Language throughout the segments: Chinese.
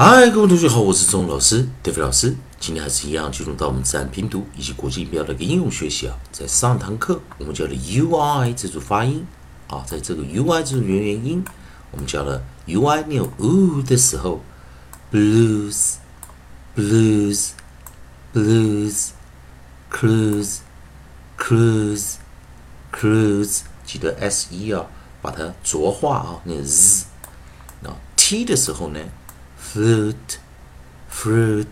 嗨，各位同学好，我是钟老师，David 老师。今天还是一样，进入到我们自然拼读以及国际音标的一个应用学习啊。在上堂课，我们教了 u i 这组发音啊，在这个 u i 这组元元音，我们教了 u i 念 u 的时候，blues，blues，blues，cruise，cruise，cruise，记得 s e 啊，把它浊化啊，念 z。那 t 的时候呢？fruit, fruit,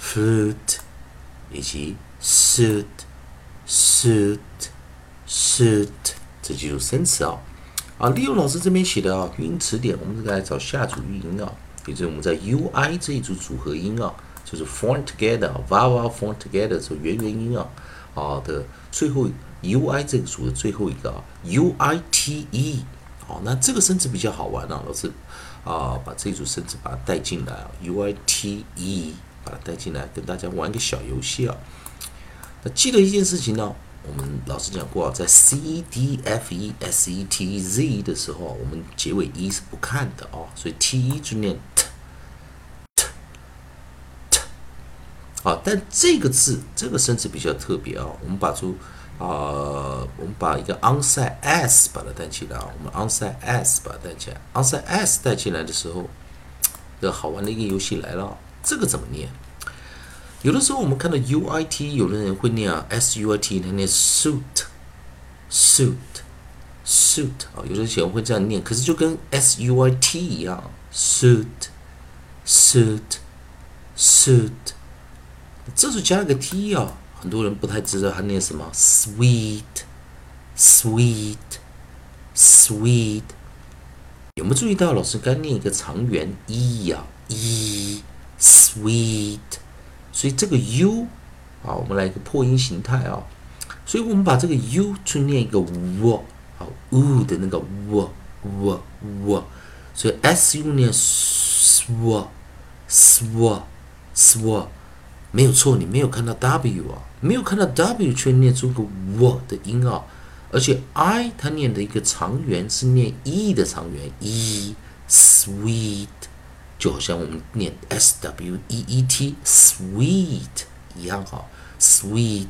fruit，以及 suit, suit, suit，这几组生词啊。啊，利用老师这边写的啊语音词典，我们再来找下组语音啊，也就是我们在 u i 这一组组合音啊，就是 form together, vowel form together 这元元音啊啊的最后 u i 这个组的最后一个啊 u i t e。哦，那这个生词比较好玩啊，老师。啊，把这组生字把它带进来，u i t e，把它带进来，跟大家玩个小游戏啊。那记得一件事情呢，我们老师讲过啊，在 c d f e s e t z 的时候，我们结尾 e 是不看的哦，所以 t e 就念 t t t。啊，但这个字这个生字比较特别啊，我们把出。啊，我们把一个 onside s 把它带起来啊，我们 onside s 把它带起来，onside s 带起来的时候，这好玩的一个游戏来了，这个怎么念？有的时候我们看到 u i t，有的人会念啊 s u i t，他念 suit，suit，suit 啊，有的人喜欢会这样念，可是就跟 s u i t 一样，suit，suit，suit，这是加了个 t 啊。很多人不太知道它念什么，sweet，sweet，sweet，有没有注意到老师刚念一个长元 e 呀，e，sweet，所以这个 u 啊，我们来一个破音形态啊，所以我们把这个 u 去念一个 w，啊，u 的那个 w，w，w，所以 s u 念 sw，sw，sw。没有错，你没有看到 w 啊，没有看到 w 却念出个我的音啊，而且 i 它念的一个长元是念 e 的长元 e sweet，就好像我们念 s w e e t sweet 一样哈，sweet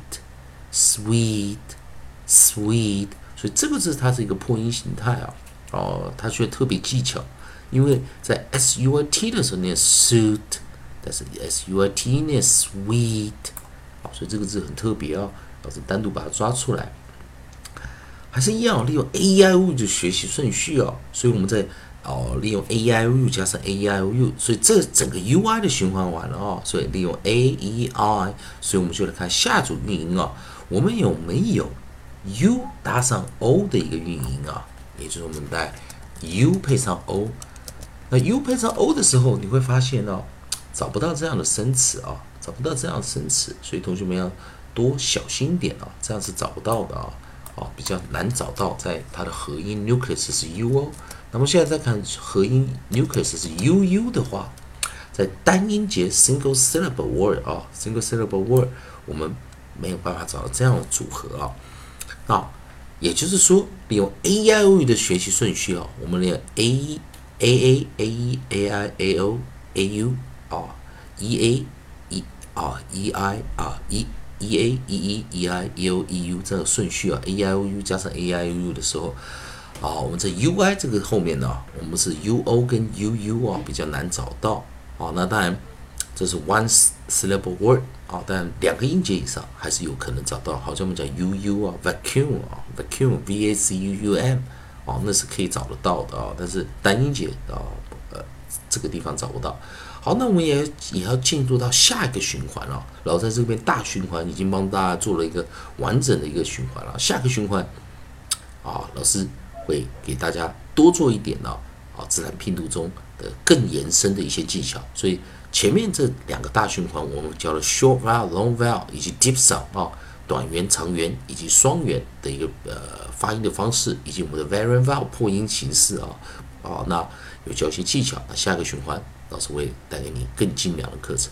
sweet sweet，所以这个字它是一个破音形态啊，哦，它却特别技巧，因为在 s u i t 的时候念 suit。但是 s u i t 呢，sweet，好，所以这个字很特别哦，老师单独把它抓出来，还是一样利用 a e i o u 的学习顺序哦，所以我们在哦利用 a e i o u 加上 a e i o u，所以这整个 u i 的循环完了哦，所以利用 a e i，所以我们就来看下组运营啊，我们有没有 u 搭上 o 的一个运营啊？也就是我们在 u 配上 o，那 u 配上 o 的时候，你会发现哦。找不到这样的生词啊，找不到这样的生词，所以同学们要多小心一点啊，这样是找不到的啊，啊，比较难找到，在它的合音 nucleus 是 u 哦，那么现在再看合音 nucleus 是 u u 的话，在单音节 single syllable word 啊，single syllable word 我们没有办法找到这样的组合啊，啊，也就是说，利用 a i o u 的学习顺序啊，我们连 a a a a e a i a o a u。啊，e a e 啊，e i 啊，e e a e e e i e o e u 这个顺序啊，a i o u 加上 a i o u 的时候，啊，我们在 u i 这个后面呢，我们是 u o 跟 u u 啊比较难找到啊。那当然这是 one syllable word 啊，但两个音节以上还是有可能找到。好像我们讲 u u 啊，vacuum 啊，vacuum v a c u u m 哦，那是可以找得到的啊。但是单音节啊，呃，这个地方找不到。好，那我们也也要进入到下一个循环了。然后在这边大循环已经帮大家做了一个完整的一个循环了。下个循环啊，老师会给大家多做一点呢啊，自然拼读中的更延伸的一些技巧。所以前面这两个大循环，我们教了 short vowel、long vowel 以及 deep sound 啊，短元、长元以及双元的一个呃发音的方式，以及我们的 variant vowel 破音形式啊啊，那有教学技巧。那下一个循环。老师会带给你更精良的课程。